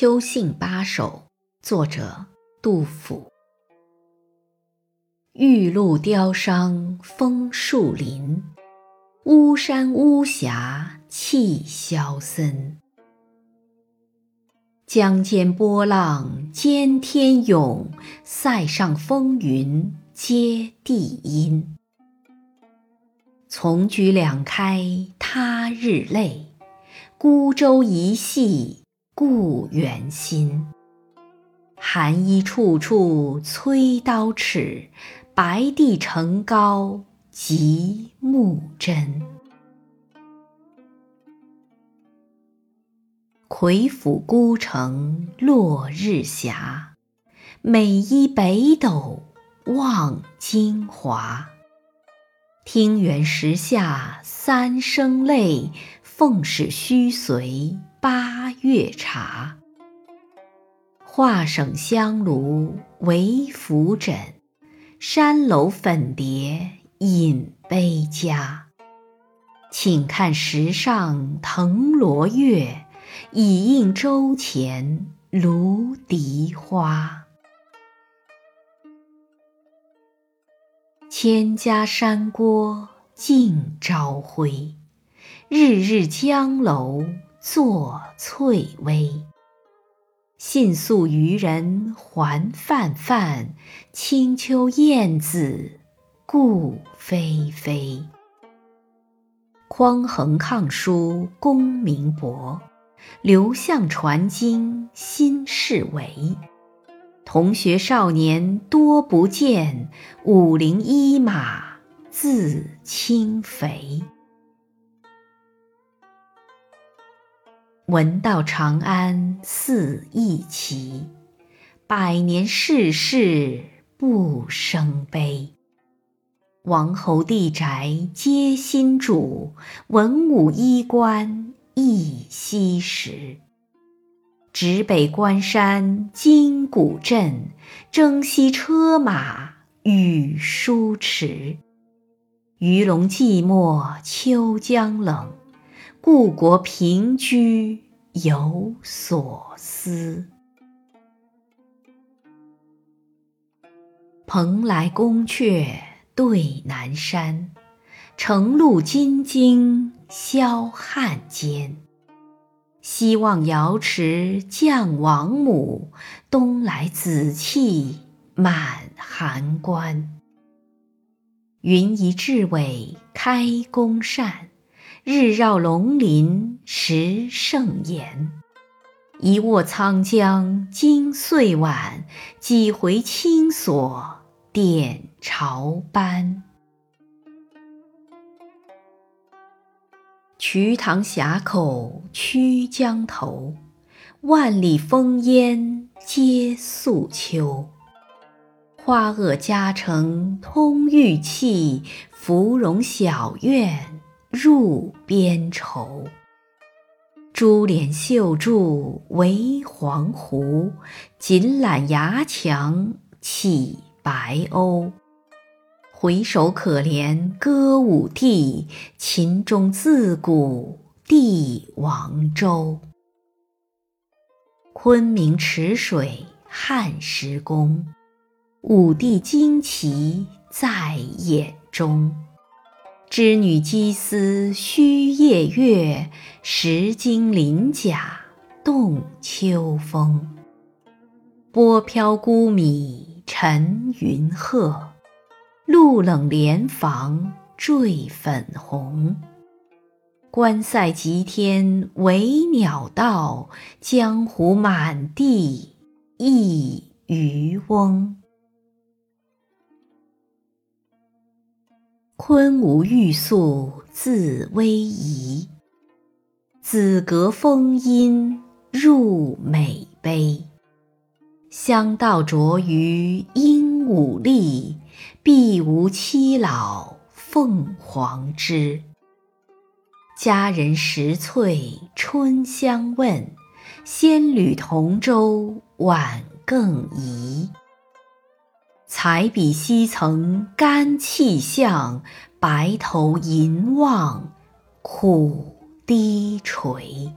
秋兴八首，作者杜甫。玉露凋伤枫树林，巫山巫峡气萧森。江间波浪兼天涌，塞上风云接地阴。丛菊两开他日泪，孤舟一系故园心。寒衣处处催刀尺，白帝城高极目真。魁府孤城落日斜，每依北斗望京华。听猿石下三声泪，奉使须随八月茶。画省香炉为拂枕，山楼粉蝶饮杯佳。请看石上藤萝月。已映舟前芦荻花。千家山郭尽朝晖，日日江楼作翠微。信宿渔人还泛泛，清秋燕子顾飞飞。匡衡抗书功名薄。刘向传经心事为，同学少年多不见，五陵一马自轻肥。闻道长安寺亦奇，百年世事不生悲。王侯地宅皆新主，文武衣冠。忆昔时，指北关山金古镇，征西车马与书迟。鱼龙寂寞秋江冷，故国平居有所思。蓬莱宫阙对南山，城路金睛。霄汉间，西望瑶池降王母，东来紫气满函关。云移雉尾开宫扇，日绕龙鳞食盛筵。一卧沧江今岁晚，几回青锁点朝班。瞿塘峡口曲江头，万里烽烟皆素秋。花萼佳城通玉气，芙蓉小院入边愁。珠帘绣柱围黄鹄，锦缆牙墙起白鸥。回首可怜歌舞伎，秦中自古帝王州。昆明池水汉时宫，武帝旌旗在眼中。织女机丝虚夜月，石经鳞甲动秋风。波飘孤米沉云鹤。露冷莲房坠粉红，关塞极天为鸟道，江湖满地一渔翁。昆吾玉素自逶迤，紫阁风音入美杯。香道着于鹦鹉立。必无妻老凤凰枝。佳人拾翠春相问，仙侣同舟晚更移。彩笔西曾干气象，白头吟望苦低垂。